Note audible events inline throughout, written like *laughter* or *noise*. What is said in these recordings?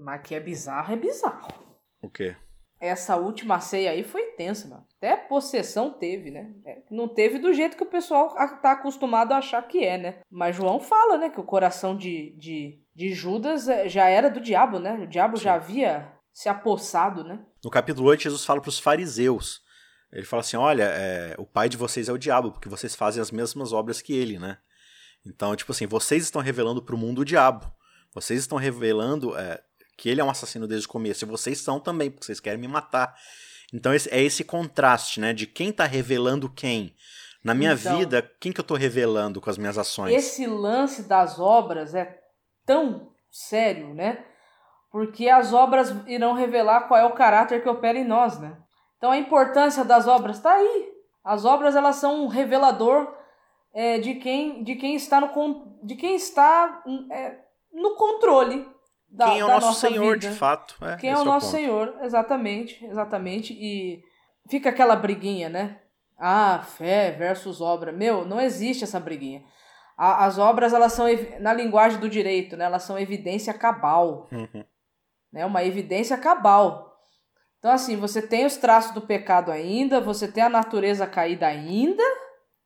Mas que é bizarro, é bizarro. O quê? Essa última ceia aí foi tensa, mano. Até possessão teve, né? É, não teve do jeito que o pessoal tá acostumado a achar que é, né? Mas João fala, né, que o coração de, de, de Judas é, já era do diabo, né? O diabo Sim. já havia se apossado, né? No capítulo 8, Jesus fala para os fariseus. Ele fala assim: olha, é, o pai de vocês é o diabo, porque vocês fazem as mesmas obras que ele, né? Então, tipo assim, vocês estão revelando para o mundo o diabo. Vocês estão revelando é, que ele é um assassino desde o começo. E vocês são também, porque vocês querem me matar. Então esse, é esse contraste, né? De quem tá revelando quem. Na minha então, vida, quem que eu tô revelando com as minhas ações? Esse lance das obras é tão sério, né? Porque as obras irão revelar qual é o caráter que opera em nós, né? Então a importância das obras está aí. As obras elas são um revelador é, de quem de quem está no de quem está é, no controle da, quem é o nosso Senhor, vida. de fato. É, quem é o nosso Senhor, exatamente, exatamente. E fica aquela briguinha, né? Ah, fé versus obra. Meu, não existe essa briguinha. A, as obras, elas são, na linguagem do direito, né? Elas são evidência cabal. Uhum. Né? Uma evidência cabal. Então, assim, você tem os traços do pecado ainda, você tem a natureza caída ainda,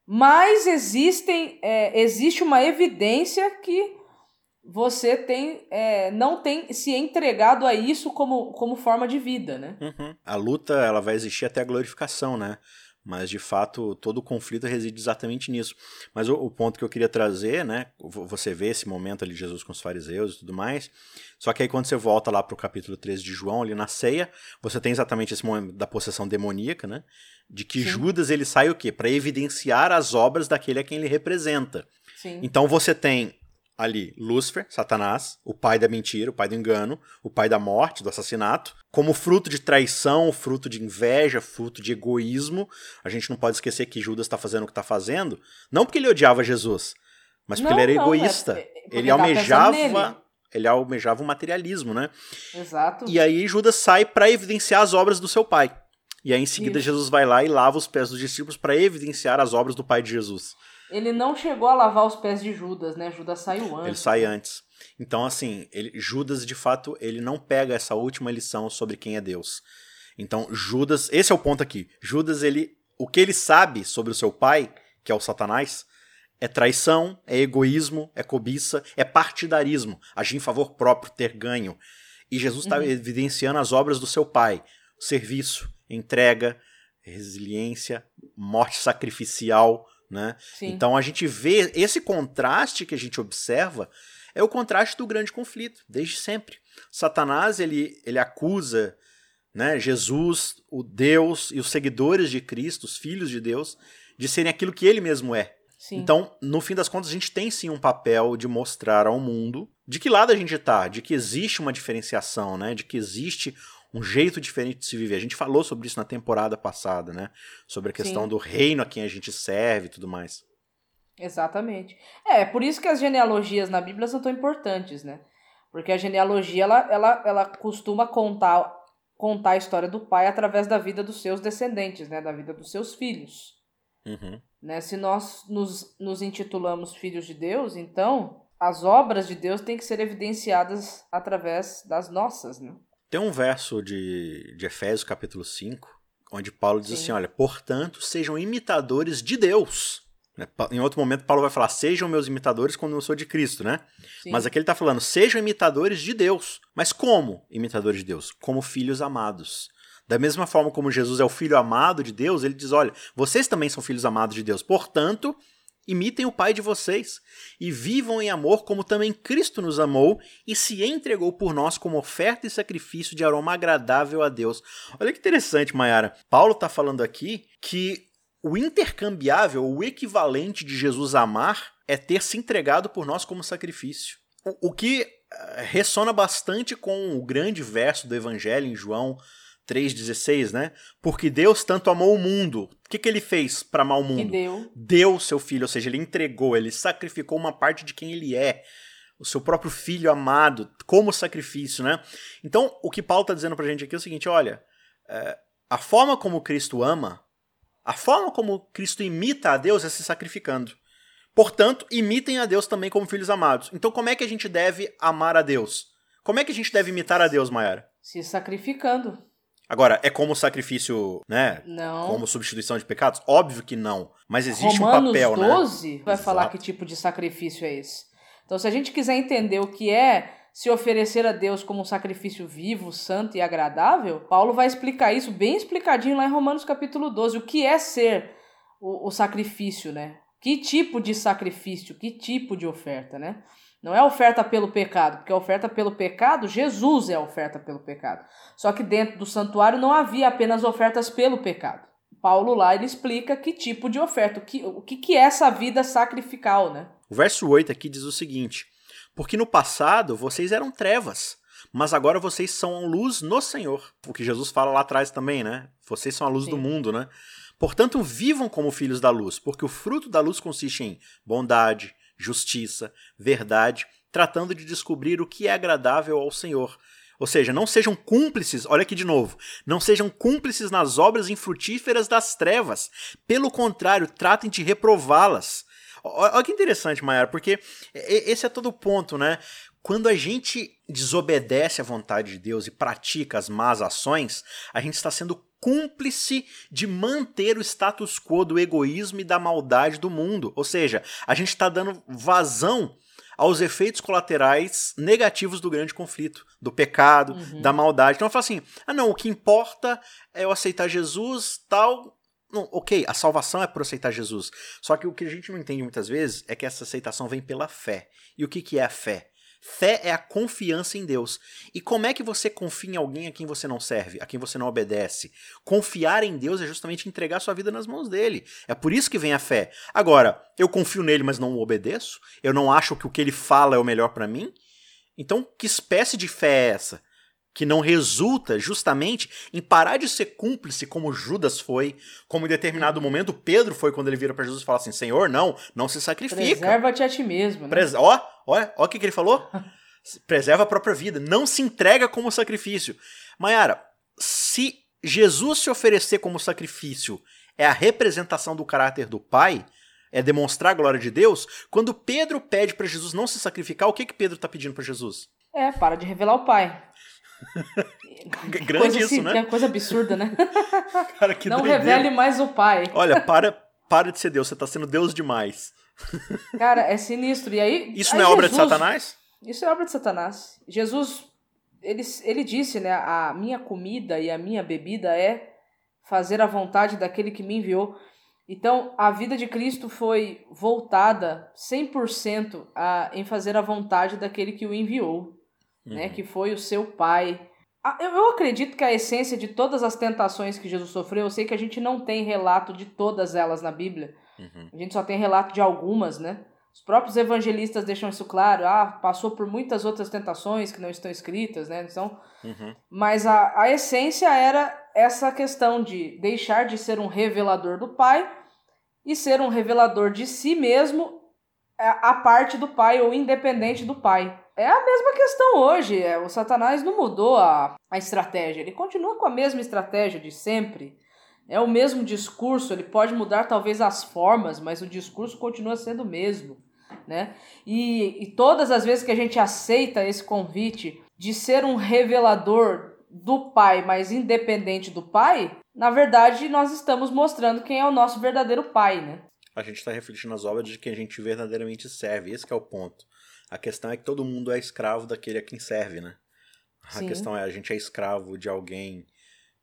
mas existem, é, existe uma evidência que você tem é, não tem se entregado a isso como, como forma de vida, né? Uhum. A luta ela vai existir até a glorificação, né? Mas de fato todo o conflito reside exatamente nisso. Mas o, o, ponto que eu queria trazer, né? Você vê esse momento ali de Jesus com os fariseus e tudo mais. Só que aí quando você volta lá para o capítulo 13 de João, ali na ceia, você tem exatamente esse momento da possessão demoníaca, né? De que Sim. Judas ele sai o quê? Para evidenciar as obras daquele a quem ele representa. Sim. Então você tem ali Lúcifer, Satanás, o pai da mentira, o pai do engano, o pai da morte, do assassinato, como fruto de traição, fruto de inveja, fruto de egoísmo. A gente não pode esquecer que Judas está fazendo o que está fazendo, não porque ele odiava Jesus, mas porque não, ele era não, egoísta. É ele almejava ele almejava o materialismo, né? Exato. E aí Judas sai para evidenciar as obras do seu pai. E aí em seguida Isso. Jesus vai lá e lava os pés dos discípulos para evidenciar as obras do pai de Jesus. Ele não chegou a lavar os pés de Judas, né? Judas saiu antes. Ele sai antes. Então, assim, ele, Judas, de fato, ele não pega essa última lição sobre quem é Deus. Então, Judas, esse é o ponto aqui. Judas, ele, o que ele sabe sobre o seu pai, que é o Satanás, é traição, é egoísmo, é cobiça, é partidarismo, agir em favor próprio, ter ganho. E Jesus está uhum. evidenciando as obras do seu pai: serviço, entrega, resiliência, morte sacrificial, né? Então a gente vê esse contraste que a gente observa é o contraste do grande conflito, desde sempre. Satanás ele, ele acusa né, Jesus, o Deus e os seguidores de Cristo, os filhos de Deus, de serem aquilo que ele mesmo é. Sim. Então, no fim das contas, a gente tem sim um papel de mostrar ao mundo de que lado a gente está, de que existe uma diferenciação, né? De que existe um jeito diferente de se viver. A gente falou sobre isso na temporada passada, né? Sobre a questão Sim. do reino a quem a gente serve e tudo mais. Exatamente. É, por isso que as genealogias na Bíblia são tão importantes, né? Porque a genealogia, ela, ela, ela costuma contar, contar a história do pai através da vida dos seus descendentes, né? Da vida dos seus filhos. Uhum. Né? Se nós nos, nos intitulamos filhos de Deus, então as obras de Deus têm que ser evidenciadas através das nossas, né? Tem um verso de, de Efésios, capítulo 5, onde Paulo diz Sim. assim: olha, portanto, sejam imitadores de Deus. Né, em outro momento, Paulo vai falar: sejam meus imitadores quando eu sou de Cristo, né? Sim. Mas aqui ele está falando: sejam imitadores de Deus. Mas como imitadores de Deus? Como filhos amados. Da mesma forma como Jesus é o filho amado de Deus, ele diz: olha, vocês também são filhos amados de Deus. Portanto, Imitem o Pai de vocês e vivam em amor como também Cristo nos amou e se entregou por nós como oferta e sacrifício de aroma agradável a Deus. Olha que interessante, Mayara. Paulo está falando aqui que o intercambiável, o equivalente de Jesus amar, é ter se entregado por nós como sacrifício. O, o que eh, ressona bastante com o grande verso do Evangelho em João 3,16, né? Porque Deus tanto amou o mundo. O que, que ele fez para amar o mundo? deu. Deu seu filho, ou seja, ele entregou, ele sacrificou uma parte de quem ele é. O seu próprio filho amado, como sacrifício, né? Então, o que Paulo está dizendo pra gente aqui é o seguinte: olha, é, a forma como Cristo ama, a forma como Cristo imita a Deus é se sacrificando. Portanto, imitem a Deus também como filhos amados. Então, como é que a gente deve amar a Deus? Como é que a gente deve imitar a Deus, Mayara? Se sacrificando. Agora, é como sacrifício, né? Não. Como substituição de pecados? Óbvio que não. Mas existe Romanos um papel, 12 né? vai Exato. falar que tipo de sacrifício é esse. Então, se a gente quiser entender o que é se oferecer a Deus como um sacrifício vivo, santo e agradável, Paulo vai explicar isso bem explicadinho lá em Romanos capítulo 12. O que é ser o, o sacrifício, né? Que tipo de sacrifício, que tipo de oferta, né? Não é oferta pelo pecado, porque a oferta pelo pecado, Jesus é a oferta pelo pecado. Só que dentro do santuário não havia apenas ofertas pelo pecado. Paulo lá ele explica que tipo de oferta, o que, o que, que é essa vida sacrificial, né? O verso 8 aqui diz o seguinte: Porque no passado vocês eram trevas, mas agora vocês são luz no Senhor. O que Jesus fala lá atrás também, né? Vocês são a luz Sim. do mundo, né? Portanto, vivam como filhos da luz, porque o fruto da luz consiste em bondade, justiça, verdade, tratando de descobrir o que é agradável ao Senhor. Ou seja, não sejam cúmplices, olha aqui de novo, não sejam cúmplices nas obras infrutíferas das trevas. Pelo contrário, tratem de reprová-las. Olha que interessante, Mayara, porque esse é todo o ponto, né? Quando a gente desobedece à vontade de Deus e pratica as más ações, a gente está sendo cúmplice de manter o status quo do egoísmo e da maldade do mundo. Ou seja, a gente está dando vazão aos efeitos colaterais negativos do grande conflito, do pecado, Uhum. da maldade. Então eu falo assim: ah, não, o que importa é eu aceitar Jesus, tal. Não, ok, a salvação é por aceitar Jesus. Só que o que a gente não entende muitas vezes é que essa aceitação vem pela fé. E o que, que é a fé? Fé é a confiança em Deus. E como é que você confia em alguém a quem você não serve, a quem você não obedece? Confiar em Deus é justamente entregar sua vida nas mãos dele. É por isso que vem a fé. Agora, eu confio nele, mas não o obedeço? Eu não acho que o que ele fala é o melhor para mim? Então, que espécie de fé é essa? Que não resulta justamente em parar de ser cúmplice como Judas foi, como em determinado momento Pedro foi quando ele vira para Jesus e fala assim: Senhor, não, não se sacrifica. Preserva-te a ti mesmo, né? Ó, ó, ó o que, que ele falou. *laughs* Preserva a própria vida. Não se entrega como sacrifício. Mayara, se Jesus se oferecer como sacrifício é a representação do caráter do Pai, é demonstrar a glória de Deus, quando Pedro pede para Jesus não se sacrificar, o que, que Pedro está pedindo para Jesus? É, para de revelar o pai. Grande coisa isso, assim, né? que é coisa absurda, né? *laughs* Cara, que não doideira. revele mais o pai. Olha, para, para de ser Deus, você está sendo Deus demais. *laughs* Cara, é sinistro. E aí. Isso aí não é obra de Jesus- Satanás? Isso é obra de Satanás. Jesus, ele, ele disse, né? A minha comida e a minha bebida é fazer a vontade daquele que me enviou. Então, a vida de Cristo foi voltada 100% a, em fazer a vontade daquele que o enviou, né? Uhum. Que foi o seu pai. Eu, eu acredito que a essência de todas as tentações que Jesus sofreu, eu sei que a gente não tem relato de todas elas na Bíblia. Uhum. A gente só tem relato de algumas, né? Os próprios evangelistas deixam isso claro. Ah, passou por muitas outras tentações que não estão escritas, né? Então, Uhum. mas a, a essência era essa questão de deixar de ser um revelador do Pai e ser um revelador de si mesmo a, a parte do Pai ou independente do Pai. É a mesma questão hoje. É, o Satanás não mudou a, a estratégia. Ele continua com a mesma estratégia de sempre. É o mesmo discurso. Ele pode mudar talvez as formas, mas o discurso continua sendo o mesmo. Né? E, e todas as vezes que a gente aceita esse convite de ser um revelador do pai, mas independente do pai, na verdade nós estamos mostrando quem é o nosso verdadeiro pai, né? a gente está refletindo as obras de quem a gente verdadeiramente serve. Esse é o ponto. A questão é que todo mundo é escravo daquele a quem serve, né? A Sim. questão é a gente é escravo de alguém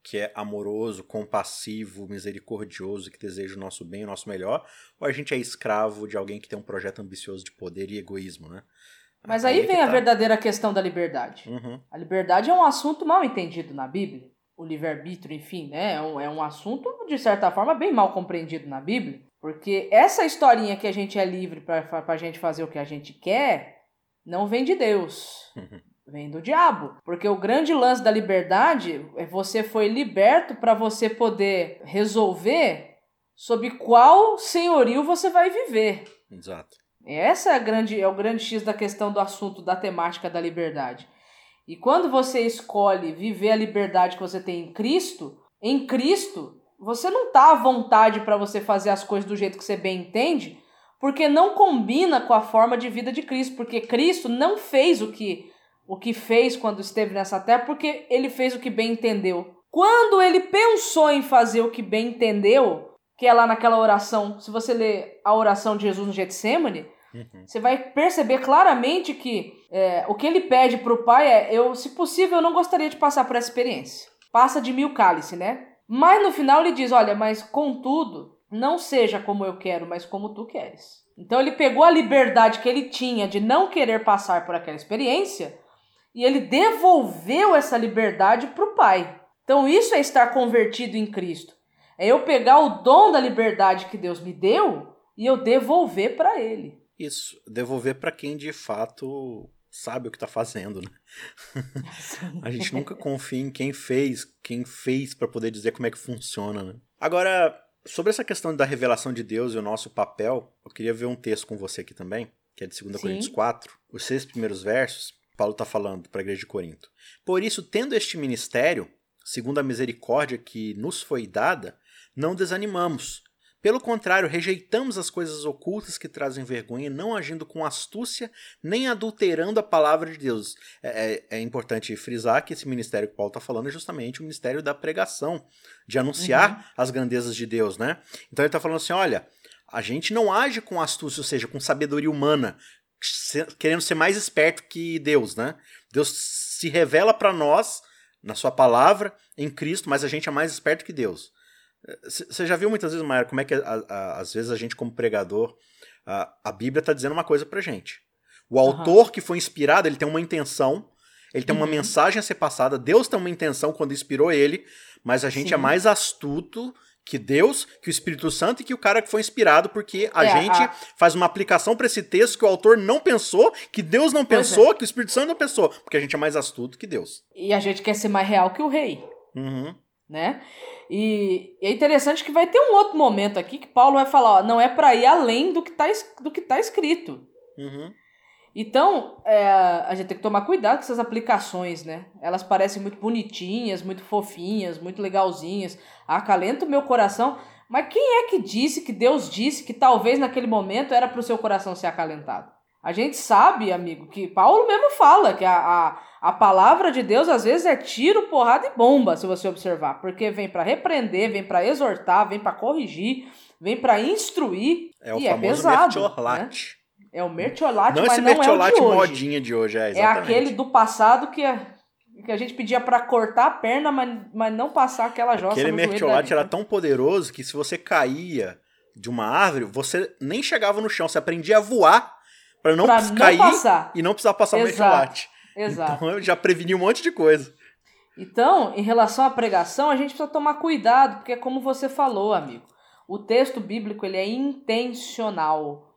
que é amoroso, compassivo, misericordioso, que deseja o nosso bem, o nosso melhor, ou a gente é escravo de alguém que tem um projeto ambicioso de poder e egoísmo, né? Mas aí é que vem a tá. verdadeira questão da liberdade. Uhum. A liberdade é um assunto mal entendido na Bíblia. O livre-arbítrio, enfim, né? É um, é um assunto, de certa forma, bem mal compreendido na Bíblia. Porque essa historinha que a gente é livre pra, pra gente fazer o que a gente quer, não vem de Deus. Vem do diabo. Porque o grande lance da liberdade é você foi liberto para você poder resolver sob qual senhorio você vai viver. Exato. Essa é, a grande, é o grande X da questão do assunto, da temática da liberdade. E quando você escolhe viver a liberdade que você tem em Cristo, em Cristo, você não tá à vontade para você fazer as coisas do jeito que você bem entende, porque não combina com a forma de vida de Cristo, porque Cristo não fez o que o que fez quando esteve nessa terra, porque ele fez o que bem entendeu. Quando ele pensou em fazer o que bem entendeu, que é lá naquela oração, se você ler a oração de Jesus no Getsemane, uhum. você vai perceber claramente que é, o que ele pede para o Pai é: eu, se possível, eu não gostaria de passar por essa experiência. Passa de mil cálice, né? Mas no final ele diz: olha, mas contudo, não seja como eu quero, mas como tu queres. Então ele pegou a liberdade que ele tinha de não querer passar por aquela experiência e ele devolveu essa liberdade para o Pai. Então isso é estar convertido em Cristo. É eu pegar o dom da liberdade que Deus me deu e eu devolver para Ele. Isso, devolver para quem de fato sabe o que está fazendo, né? *laughs* a gente nunca confia em quem fez, quem fez para poder dizer como é que funciona, né? Agora, sobre essa questão da revelação de Deus e o nosso papel, eu queria ver um texto com você aqui também, que é de 2 Sim. Coríntios 4, os seis primeiros versos. Paulo está falando para a igreja de Corinto. Por isso, tendo este ministério, segundo a misericórdia que nos foi dada, não desanimamos. Pelo contrário, rejeitamos as coisas ocultas que trazem vergonha, não agindo com astúcia, nem adulterando a palavra de Deus. É, é, é importante frisar que esse ministério que Paulo está falando é justamente o ministério da pregação, de anunciar uhum. as grandezas de Deus, né? Então ele está falando assim: olha, a gente não age com astúcia, ou seja, com sabedoria humana, querendo ser mais esperto que Deus, né? Deus se revela para nós na sua palavra em Cristo, mas a gente é mais esperto que Deus. Você já viu muitas vezes, Maia, como é que a, a, às vezes a gente como pregador, a, a Bíblia está dizendo uma coisa pra gente. O autor uhum. que foi inspirado, ele tem uma intenção, ele tem uma uhum. mensagem a ser passada, Deus tem uma intenção quando inspirou ele, mas a gente é Sim. é mais astuto que Deus, que o Espírito Santo e que o cara que foi inspirado, porque a é, gente a... faz uma aplicação para esse texto que o autor não pensou, que Deus não pois pensou, é. que o Espírito Santo não pensou, porque a gente é mais astuto que Deus. E a gente quer ser mais real que o rei. Uhum. Né? E é interessante que vai ter um outro momento aqui que Paulo vai falar, ó, não é para ir além do que está do que tá escrito. Uhum. Então, é, a gente tem que tomar cuidado com essas aplicações, né? Elas parecem muito bonitinhas, muito fofinhas, muito legalzinhas, acalenta o meu coração. Mas quem é que disse, que Deus disse que talvez naquele momento era para o seu coração ser acalentado? A gente sabe, amigo, que Paulo mesmo fala que a, a, a palavra de Deus às vezes é tiro, porrada e bomba, se você observar. Porque vem para repreender, vem para exortar, vem para corrigir, vem para instruir. É o e é famoso é pesado, Né? É o mertiolate, não mas esse não mertiolate é o de hoje. modinha de hoje, é, exatamente. É aquele do passado que, é, que a gente pedia para cortar a perna, mas, mas não passar aquela jossa Aquele mertiolate era tão poderoso que se você caía de uma árvore, você nem chegava no chão, você aprendia a voar para não pra cair não e não precisar passar o mertiolate. Exato. Então eu já preveni um monte de coisa. Então, em relação à pregação, a gente precisa tomar cuidado, porque é como você falou, amigo. O texto bíblico ele é intencional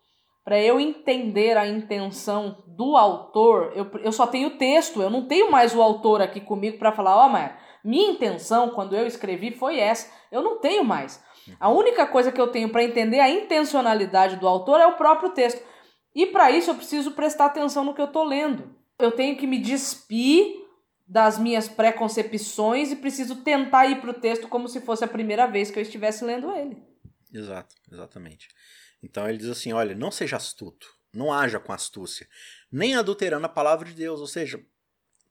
para eu entender a intenção do autor, eu, eu só tenho o texto, eu não tenho mais o autor aqui comigo para falar, ó, oh, mas minha intenção quando eu escrevi foi essa. Eu não tenho mais. A única coisa que eu tenho para entender a intencionalidade do autor é o próprio texto. E para isso eu preciso prestar atenção no que eu estou lendo. Eu tenho que me despir das minhas preconcepções e preciso tentar ir para o texto como se fosse a primeira vez que eu estivesse lendo ele. Exato, exatamente. Então ele diz assim: olha, não seja astuto, não haja com astúcia, nem adulterando a palavra de Deus, ou seja,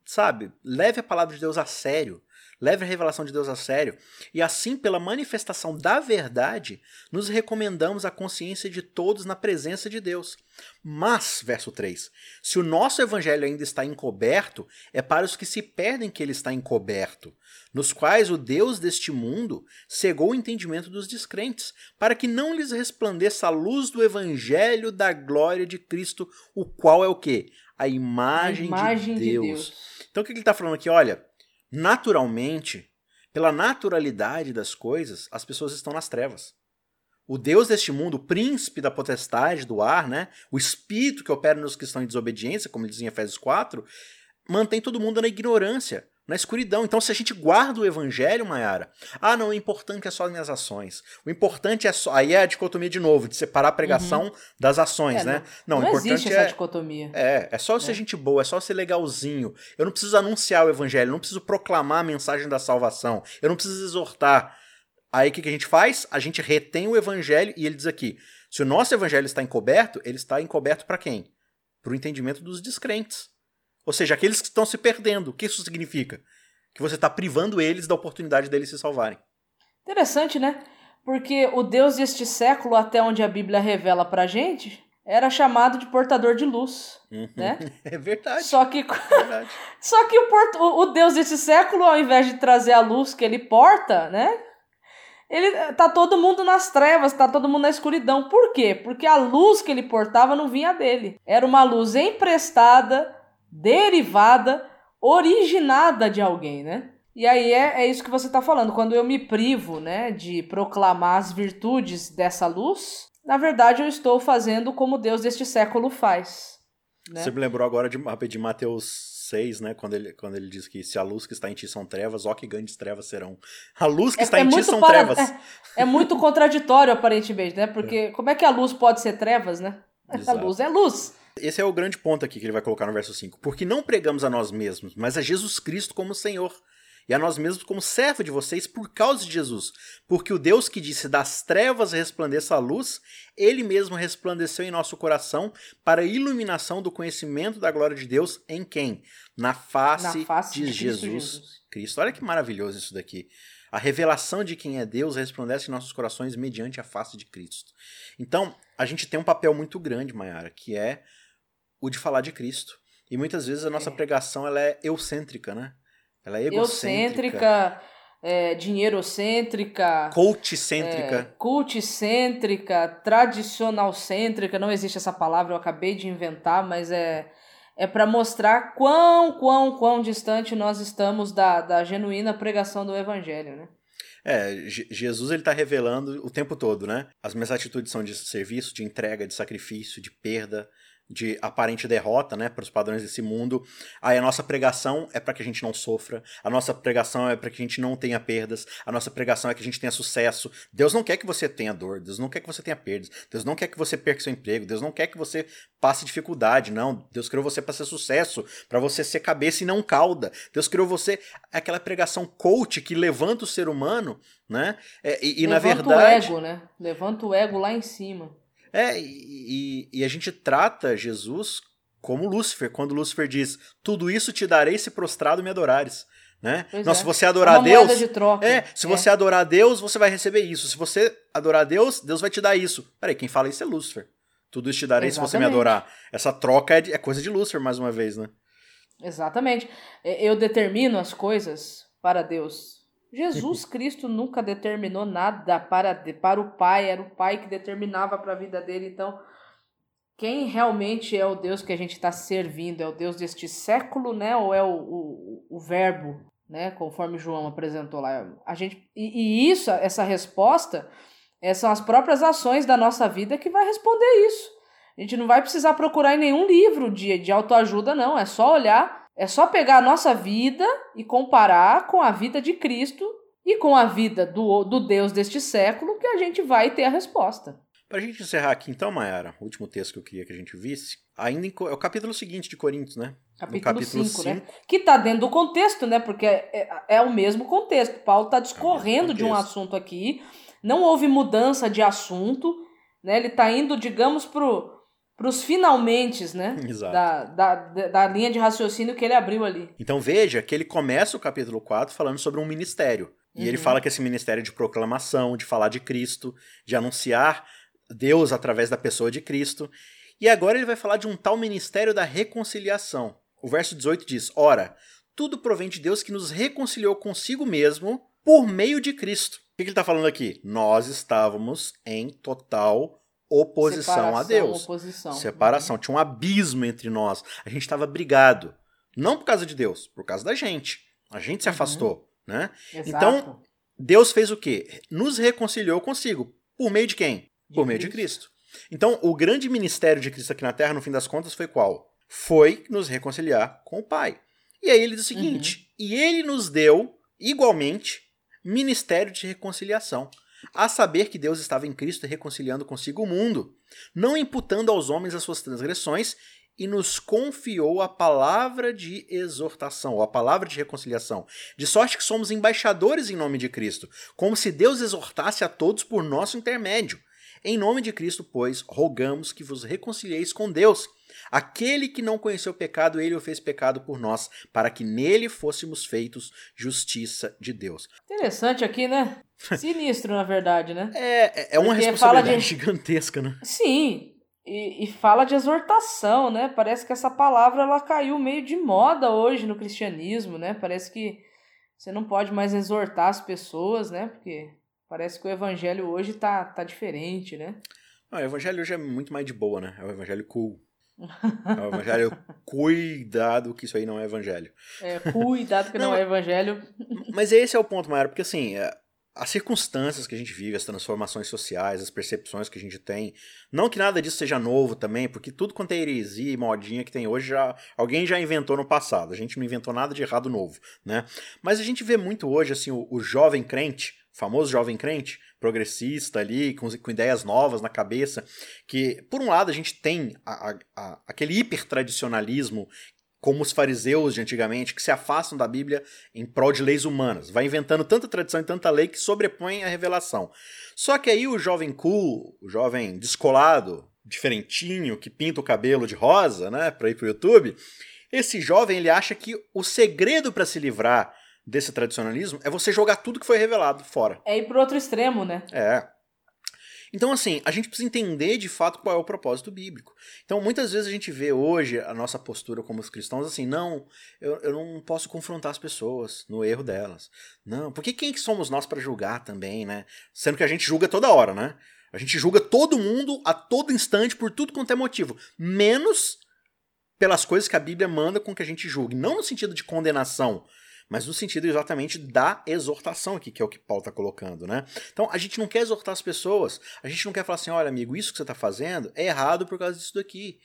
sabe, leve a palavra de Deus a sério. Leve a revelação de Deus a sério, e assim, pela manifestação da verdade, nos recomendamos a consciência de todos na presença de Deus. Mas, verso 3, se o nosso evangelho ainda está encoberto, é para os que se perdem que ele está encoberto, nos quais o Deus deste mundo cegou o entendimento dos descrentes, para que não lhes resplandeça a luz do evangelho da glória de Cristo, o qual é o quê? A imagem, a imagem de, Deus. de Deus. Então o que ele está falando aqui? Olha, naturalmente, pela naturalidade das coisas, as pessoas estão nas trevas. O Deus deste mundo, o príncipe da potestade do ar, né? o espírito que opera nos que estão em desobediência, como ele diz em Efésios 4, mantém todo mundo na ignorância na escuridão. Então, se a gente guarda o evangelho, Mayara, ah, não, o importante é só as minhas ações. O importante é só. Aí é a dicotomia de novo, de separar a pregação uhum. das ações, é, né? Não, não, não existe é, essa dicotomia. É, é só ser é. gente boa, é só ser legalzinho. Eu não preciso anunciar o evangelho, eu não preciso proclamar a mensagem da salvação, eu não preciso exortar. Aí o que, que a gente faz? A gente retém o evangelho e ele diz aqui: se o nosso evangelho está encoberto, ele está encoberto para quem? Para o entendimento dos descrentes. Ou seja, aqueles que estão se perdendo. O que isso significa? Que você está privando eles da oportunidade deles se salvarem. Interessante, né? Porque o Deus deste século, até onde a Bíblia revela pra gente, era chamado de portador de luz, uhum. né? *laughs* É verdade. Só que, é verdade. *laughs* Só que o, port... o Deus desse século, ao invés de trazer a luz que ele porta, né? Ele tá todo mundo nas trevas, tá todo mundo na escuridão. Por quê? Porque a luz que ele portava não vinha dele. Era uma luz emprestada, derivada, originada de alguém, né? E aí é, é isso que você está falando. Quando eu me privo, né, de proclamar as virtudes dessa luz, na verdade eu estou fazendo como Deus deste século faz. Né? Você me lembrou agora de, de Mateus 6, né, quando ele, quando ele diz que se a luz que está em ti são trevas, ó que grandes trevas serão. A luz que é, está é em ti são para... trevas. É, é, muito contraditório, aparentemente, né? Porque *laughs* é. como é que a luz pode ser trevas, né? Exato. A luz é luz. Esse é o grande ponto aqui que ele vai colocar no verso 5. Porque não pregamos a nós mesmos, mas a Jesus Cristo como Senhor e a nós mesmos como servo de vocês por causa de Jesus. Porque o Deus que disse das trevas resplandeça a luz, ele mesmo resplandeceu em nosso coração para a iluminação do conhecimento da glória de Deus em quem? Na face, Na face de, de Jesus, Jesus Cristo. Olha que maravilhoso isso daqui. A revelação de quem é Deus resplandece em nossos corações mediante a face de Cristo. Então, a gente tem um papel muito grande, Mayara, que é o de falar de Cristo. E muitas vezes a nossa é. pregação ela é eucêntrica, né? Ela é egocêntrica. É, dinheirocêntrica. Culticêntrica. É, culticêntrica, tradicionalcêntrica. Não existe essa palavra, eu acabei de inventar, mas é, é para mostrar quão, quão, quão distante nós estamos da, da genuína pregação do evangelho, né? É, Jesus ele está revelando o tempo todo, né? As minhas atitudes são de serviço, de entrega, de sacrifício, de perda, de aparente derrota, né, para os padrões desse mundo. Aí a nossa pregação é para que a gente não sofra, a nossa pregação é para que a gente não tenha perdas, a nossa pregação é que a gente tenha sucesso. Deus não quer que você tenha dor, Deus não quer que você tenha perdas, Deus não quer que você perca seu emprego, Deus não quer que você passe dificuldade, não. Deus criou você para ser sucesso, para você ser cabeça e não cauda. Deus criou você aquela pregação coach que levanta o ser humano, né? É, e, e na verdade, o ego, né? Levanta o ego lá em cima. É, e, e a gente trata Jesus como Lúcifer, quando Lúcifer diz: Tudo isso te darei se prostrado me adorares. Né? Não, é. se você adorar é a Deus. De troca. É, se é. você adorar Deus, você vai receber isso. Se você adorar Deus, Deus vai te dar isso. Peraí, quem fala isso é Lúcifer. Tudo isso te darei Exatamente. se você me adorar. Essa troca é, é coisa de Lúcifer, mais uma vez, né? Exatamente. Eu determino as coisas para Deus. Jesus Cristo nunca determinou nada para, para o Pai, era o Pai que determinava para a vida dele. Então, quem realmente é o Deus que a gente está servindo? É o Deus deste século, né? Ou é o, o, o Verbo, né? Conforme João apresentou lá. A gente, e, e isso, essa resposta, é, são as próprias ações da nossa vida que vai responder isso. A gente não vai precisar procurar em nenhum livro de, de autoajuda, não. É só olhar é só pegar a nossa vida e comparar com a vida de Cristo e com a vida do, do Deus deste século que a gente vai ter a resposta. Para a gente encerrar aqui, então, Mayara, o último texto que eu queria que a gente visse, ainda em, é o capítulo seguinte de Coríntios, né? Capítulo 5, né? Que está dentro do contexto, né? Porque é, é, é o mesmo contexto. Paulo está discorrendo é de um assunto aqui, não houve mudança de assunto, né? Ele está indo, digamos, pro para os finalmente, né? Exato. Da, da, da linha de raciocínio que ele abriu ali. Então veja que ele começa o capítulo 4 falando sobre um ministério. E uhum. ele fala que esse ministério é de proclamação, de falar de Cristo, de anunciar Deus através da pessoa de Cristo. E agora ele vai falar de um tal ministério da reconciliação. O verso 18 diz: Ora, tudo provém de Deus que nos reconciliou consigo mesmo por meio de Cristo. O que ele está falando aqui? Nós estávamos em total oposição Separação, a Deus. Oposição. Separação. Uhum. Tinha um abismo entre nós. A gente estava brigado. Não por causa de Deus, por causa da gente. A gente se uhum. afastou, né? Exato. Então, Deus fez o quê? Nos reconciliou consigo. Por meio de quem? De por meio Cristo. de Cristo. Então, o grande ministério de Cristo aqui na Terra, no fim das contas, foi qual? Foi nos reconciliar com o Pai. E aí ele diz o seguinte: uhum. e ele nos deu, igualmente, ministério de reconciliação a saber que Deus estava em Cristo reconciliando consigo o mundo, não imputando aos homens as suas transgressões, e nos confiou a palavra de exortação, ou a palavra de reconciliação, de sorte que somos embaixadores em nome de Cristo, como se Deus exortasse a todos por nosso intermédio. Em nome de Cristo, pois, rogamos que vos reconcilieis com Deus. Aquele que não conheceu pecado, ele o fez pecado por nós, para que nele fôssemos feitos justiça de Deus. Interessante aqui, né? *laughs* Sinistro, na verdade, né? É, é uma Porque responsabilidade de... gigantesca, né? Sim, e, e, fala de exortação, né? Parece que essa palavra ela caiu meio de moda hoje no cristianismo, né? Parece que você não pode mais exortar as pessoas, né? Porque parece que o evangelho hoje tá, tá diferente, né? Não, o evangelho hoje é muito mais de boa, né? É o evangelho cool. É o evangelho, *laughs* cuidado que isso aí não é evangelho. É, cuidado que não, não é evangelho. Mas esse é o ponto maior, porque assim, é, as circunstâncias que a gente vive, as transformações sociais, as percepções que a gente tem, não que nada disso seja novo também, porque tudo quanto é heresia e modinha que tem hoje, já, alguém já inventou no passado, a gente não inventou nada de errado novo, né? Mas a gente vê muito hoje, assim, o, o jovem crente, famoso jovem crente, progressista ali, com, com, ideias novas na cabeça, que, por um lado, a gente tem a, a, a, aquele hipertradicionalismo como os fariseus de antigamente, que se afastam da Bíblia em prol de leis humanas. Vai inventando tanta tradição e tanta lei que sobrepõe a revelação. Só que aí o jovem cool, o jovem descolado, diferentinho, que pinta o cabelo de rosa, né, para ir pro YouTube, esse jovem ele acha que o segredo para se livrar desse tradicionalismo é você jogar tudo que foi revelado fora. É ir pro outro extremo, né? É. Então, assim, a gente precisa entender de fato qual é o propósito bíblico. Então, muitas vezes a gente vê hoje a nossa postura como os cristãos assim, não, eu, eu não posso confrontar as pessoas no erro delas. Não, porque quem que somos nós para julgar também, né? Sendo que a gente julga toda hora, né? A gente julga todo mundo a todo instante por tudo quanto é motivo, menos pelas coisas que a Bíblia manda com que a gente julgue. Não no sentido de condenação, mas no sentido exatamente da exortação aqui, que é o que Paulo está colocando, né? Então, a gente não quer exortar as pessoas, a gente não quer falar assim, olha, amigo, isso que você está fazendo é errado por causa disso daqui.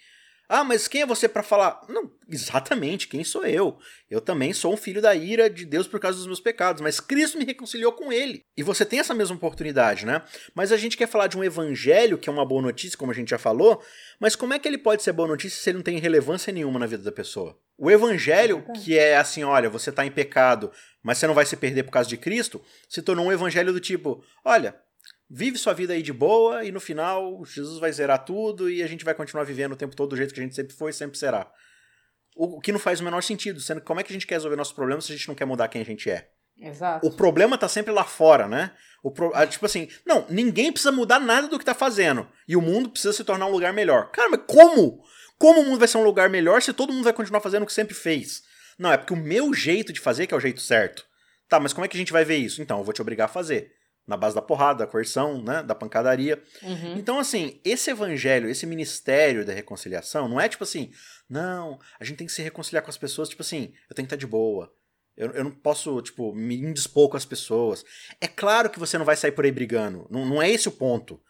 Ah, mas quem é você para falar? Não, exatamente, quem sou eu? Eu também sou um filho da ira de Deus por causa dos meus pecados, mas Cristo me reconciliou com ele. E você tem essa mesma oportunidade, né? Mas a gente quer falar de um evangelho, que é uma boa notícia, como a gente já falou, mas como é que ele pode ser boa notícia se ele não tem relevância nenhuma na vida da pessoa? O evangelho, que é assim, olha, você está em pecado, mas você não vai se perder por causa de Cristo, se tornou um evangelho do tipo, olha, vive sua vida aí de boa e no final Jesus vai zerar tudo e a gente vai continuar vivendo o tempo todo do jeito que a gente sempre foi e sempre será. O que não faz o menor sentido, sendo que como é que a gente quer resolver nossos problemas se a gente não quer mudar quem a gente é? Exato. O problema tá sempre lá fora, né? O pro... Tipo assim, não, ninguém precisa mudar nada do que tá fazendo. E o mundo precisa se tornar um lugar melhor. Cara, mas como? Como o mundo vai ser um lugar melhor se todo mundo vai continuar fazendo o que sempre fez? Não, é porque o meu jeito de fazer que é o jeito certo. Tá, mas como é que a gente vai ver isso? Então, eu vou te obrigar a fazer na base da porrada, da coerção, né, da pancadaria. Uhum. Então, assim, esse evangelho, esse ministério da reconciliação, não é tipo assim, não, a gente tem que se reconciliar com as pessoas, tipo assim, eu tenho que estar de boa. Eu, eu não posso, tipo, me indispor com as pessoas. É claro que você não vai sair por aí brigando. Não, não é esse o ponto.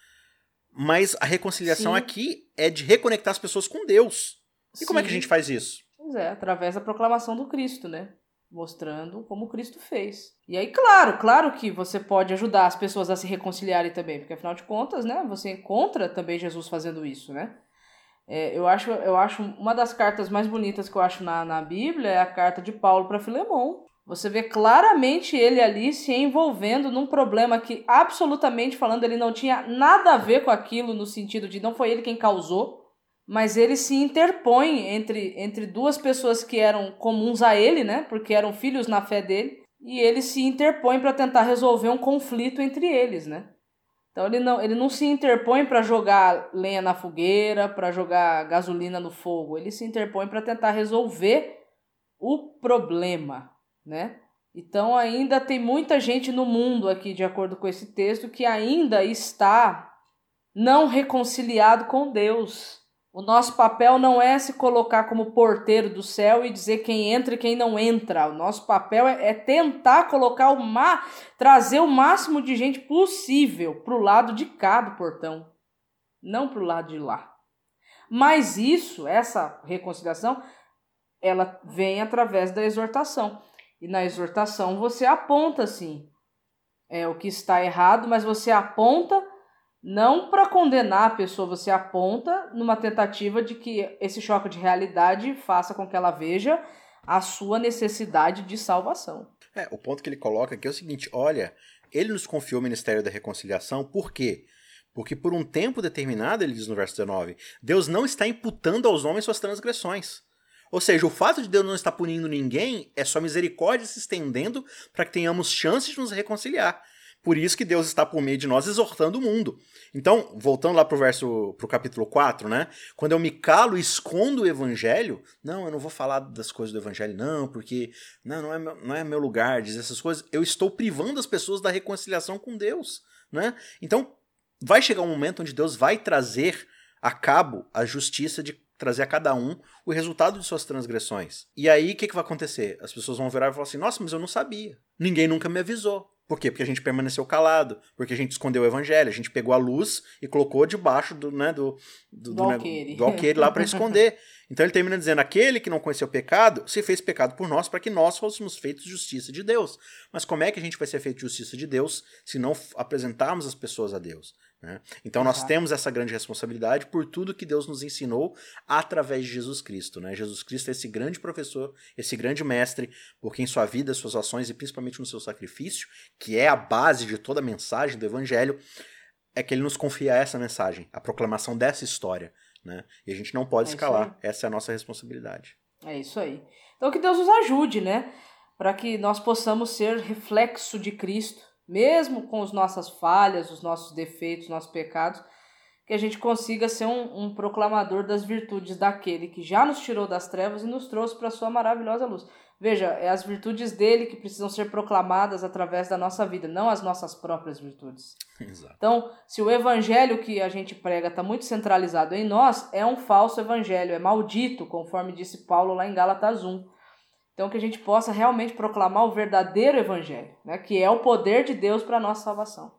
Mas a reconciliação Sim. aqui é de reconectar as pessoas com Deus. E Sim. como é que a gente faz isso? Pois é, através da proclamação do Cristo, né? Mostrando como Cristo fez. E aí, claro, claro que você pode ajudar as pessoas a se reconciliarem também, porque afinal de contas, né, você encontra também Jesus fazendo isso, né? É, eu, acho, eu acho uma das cartas mais bonitas que eu acho na, na Bíblia é a carta de Paulo para Filemão. Você vê claramente ele ali se envolvendo num problema que, absolutamente falando, ele não tinha nada a ver com aquilo, no sentido de não foi ele quem causou, mas ele se interpõe entre, entre duas pessoas que eram comuns a ele, né? Porque eram filhos na fé dele, e ele se interpõe para tentar resolver um conflito entre eles, né? Então ele não, ele não se interpõe para jogar lenha na fogueira, para jogar gasolina no fogo, ele se interpõe para tentar resolver o problema, né? Então ainda tem muita gente no mundo aqui, de acordo com esse texto, que ainda está não reconciliado com Deus. O nosso papel não é se colocar como porteiro do céu e dizer quem entra e quem não entra. O nosso papel é, é tentar colocar o ma trazer o máximo de gente possível para o lado de cá do portão, não para o lado de lá. Mas isso, essa reconciliação, ela vem através da exortação. E na exortação você aponta assim, é o que está errado, mas você aponta não para condenar a pessoa, você aponta numa tentativa de que esse choque de realidade faça com que ela veja a sua necessidade de salvação. É, o ponto que ele coloca aqui é o seguinte: olha, ele nos confiou o ministério da reconciliação, por quê? Porque por um tempo determinado, ele diz no verso 19, Deus não está imputando aos homens suas transgressões. Ou seja, o fato de Deus não estar punindo ninguém é sua misericórdia se estendendo para que tenhamos chances de nos reconciliar. Por isso que Deus está por meio de nós exortando o mundo. Então, voltando lá pro verso pro capítulo 4, né? Quando eu me calo e escondo o evangelho, não, eu não vou falar das coisas do evangelho não, porque não, não é meu, não é meu lugar dizer essas coisas. Eu estou privando as pessoas da reconciliação com Deus, né? Então, vai chegar um momento onde Deus vai trazer a cabo a justiça de trazer a cada um o resultado de suas transgressões. E aí, o que, que vai acontecer? As pessoas vão virar e falar assim: nossa, mas eu não sabia. Ninguém nunca me avisou. Por quê? Porque a gente permaneceu calado, porque a gente escondeu o evangelho, a gente pegou a luz e colocou debaixo do, né, do, do, do, alqueire. do alqueire lá para *laughs* esconder. Então ele termina dizendo: aquele que não conheceu o pecado se fez pecado por nós para que nós fôssemos feitos justiça de Deus. Mas como é que a gente vai ser feito justiça de Deus se não apresentarmos as pessoas a Deus? Né? Então nós temos essa grande responsabilidade por tudo que Deus nos ensinou através de Jesus Cristo. Né? Jesus Cristo é esse grande professor, esse grande mestre, porque em sua vida, suas ações e principalmente no seu sacrifício, que é a base de toda a mensagem do Evangelho, é que ele nos confia essa mensagem, a proclamação dessa história. Né? E a gente não pode é escalar, essa é a nossa responsabilidade. É isso aí. Então que Deus nos ajude, né? Para que nós possamos ser reflexo de Cristo mesmo com as nossas falhas, os nossos defeitos, os nossos pecados, que a gente consiga ser um, um proclamador das virtudes daquele que já nos tirou das trevas e nos trouxe para a sua maravilhosa luz. Veja, é as virtudes dele que precisam ser proclamadas através da nossa vida, não as nossas próprias virtudes. Exato. Então, se o evangelho que a gente prega está muito centralizado em nós, é um falso evangelho, é maldito, conforme disse Paulo lá em Gálatas 1. Então, que a gente possa realmente proclamar o verdadeiro evangelho, né, que é o poder de Deus para a nossa salvação.